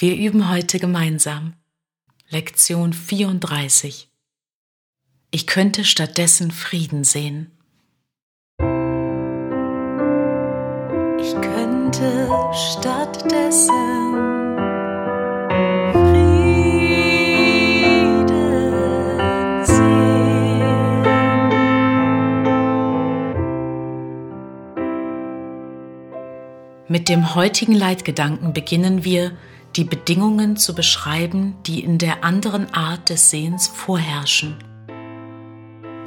Wir üben heute gemeinsam. Lektion 34. Ich könnte stattdessen Frieden sehen. Ich könnte stattdessen Frieden sehen. Mit dem heutigen Leitgedanken beginnen wir, die Bedingungen zu beschreiben, die in der anderen Art des Sehens vorherrschen.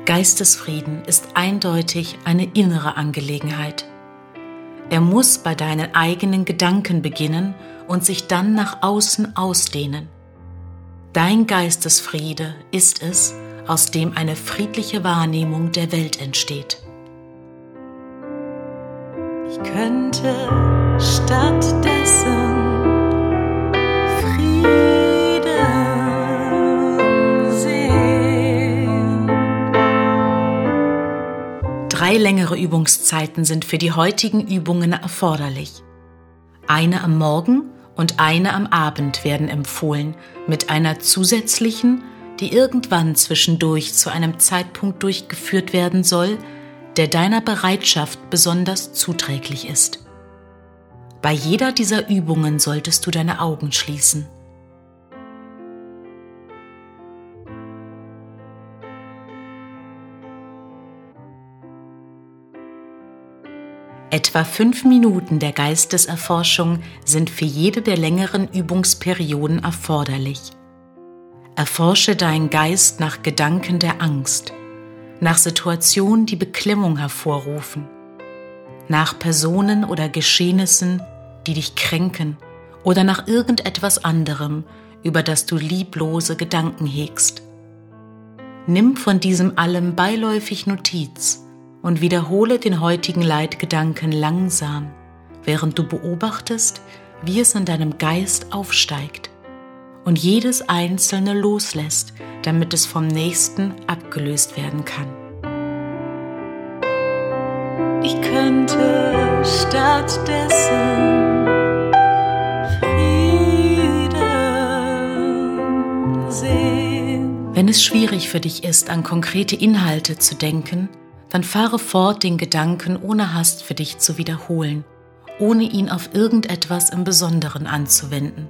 Geistesfrieden ist eindeutig eine innere Angelegenheit. Er muss bei deinen eigenen Gedanken beginnen und sich dann nach außen ausdehnen. Dein Geistesfriede ist es, aus dem eine friedliche Wahrnehmung der Welt entsteht. Ich könnte stattdessen Frieden Drei längere Übungszeiten sind für die heutigen Übungen erforderlich. Eine am Morgen und eine am Abend werden empfohlen, mit einer zusätzlichen, die irgendwann zwischendurch zu einem Zeitpunkt durchgeführt werden soll, der deiner Bereitschaft besonders zuträglich ist. Bei jeder dieser Übungen solltest du deine Augen schließen. Etwa fünf Minuten der Geisteserforschung sind für jede der längeren Übungsperioden erforderlich. Erforsche deinen Geist nach Gedanken der Angst, nach Situationen, die Beklemmung hervorrufen, nach Personen oder Geschehnissen, die dich kränken oder nach irgendetwas anderem, über das du lieblose Gedanken hegst. Nimm von diesem allem beiläufig Notiz und wiederhole den heutigen Leitgedanken langsam, während du beobachtest, wie es in deinem Geist aufsteigt und jedes einzelne loslässt, damit es vom nächsten abgelöst werden kann. Ich könnte stattdessen Frieden sehen. Wenn es schwierig für dich ist, an konkrete Inhalte zu denken, dann fahre fort, den Gedanken ohne Hast für dich zu wiederholen, ohne ihn auf irgendetwas im Besonderen anzuwenden.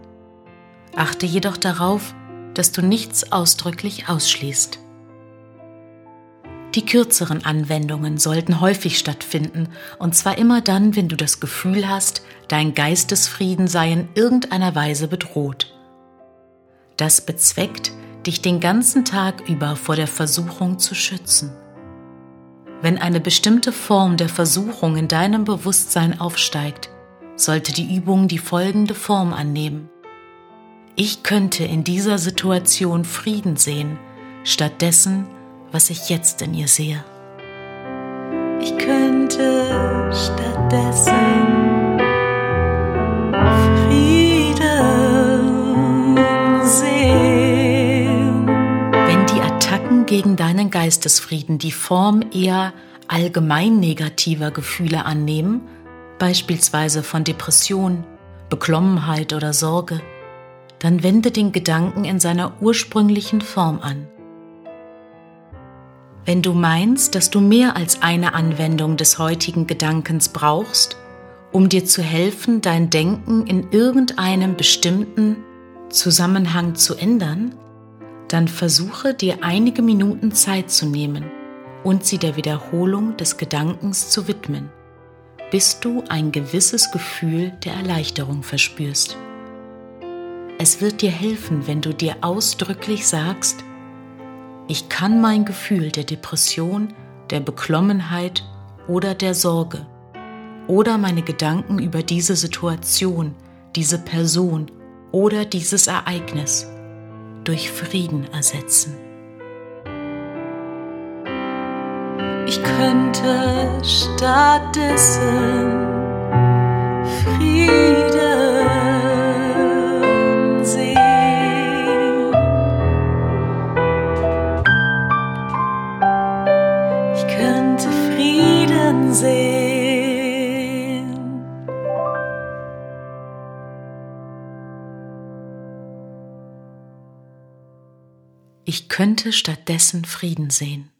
Achte jedoch darauf, dass du nichts ausdrücklich ausschließt. Die kürzeren Anwendungen sollten häufig stattfinden, und zwar immer dann, wenn du das Gefühl hast, dein Geistesfrieden sei in irgendeiner Weise bedroht. Das bezweckt, dich den ganzen Tag über vor der Versuchung zu schützen. Wenn eine bestimmte Form der Versuchung in deinem Bewusstsein aufsteigt, sollte die Übung die folgende Form annehmen. Ich könnte in dieser Situation Frieden sehen, stattdessen, was ich jetzt in ihr sehe. Ich könnte stattdessen gegen deinen Geistesfrieden die Form eher allgemein negativer Gefühle annehmen, beispielsweise von Depression, Beklommenheit oder Sorge, dann wende den Gedanken in seiner ursprünglichen Form an. Wenn du meinst, dass du mehr als eine Anwendung des heutigen Gedankens brauchst, um dir zu helfen, dein Denken in irgendeinem bestimmten Zusammenhang zu ändern, dann versuche dir einige Minuten Zeit zu nehmen und sie der Wiederholung des Gedankens zu widmen, bis du ein gewisses Gefühl der Erleichterung verspürst. Es wird dir helfen, wenn du dir ausdrücklich sagst, ich kann mein Gefühl der Depression, der Beklommenheit oder der Sorge oder meine Gedanken über diese Situation, diese Person oder dieses Ereignis durch Frieden ersetzen. Ich könnte stattdessen Frieden sehen. Ich könnte Frieden sehen. Ich könnte stattdessen Frieden sehen.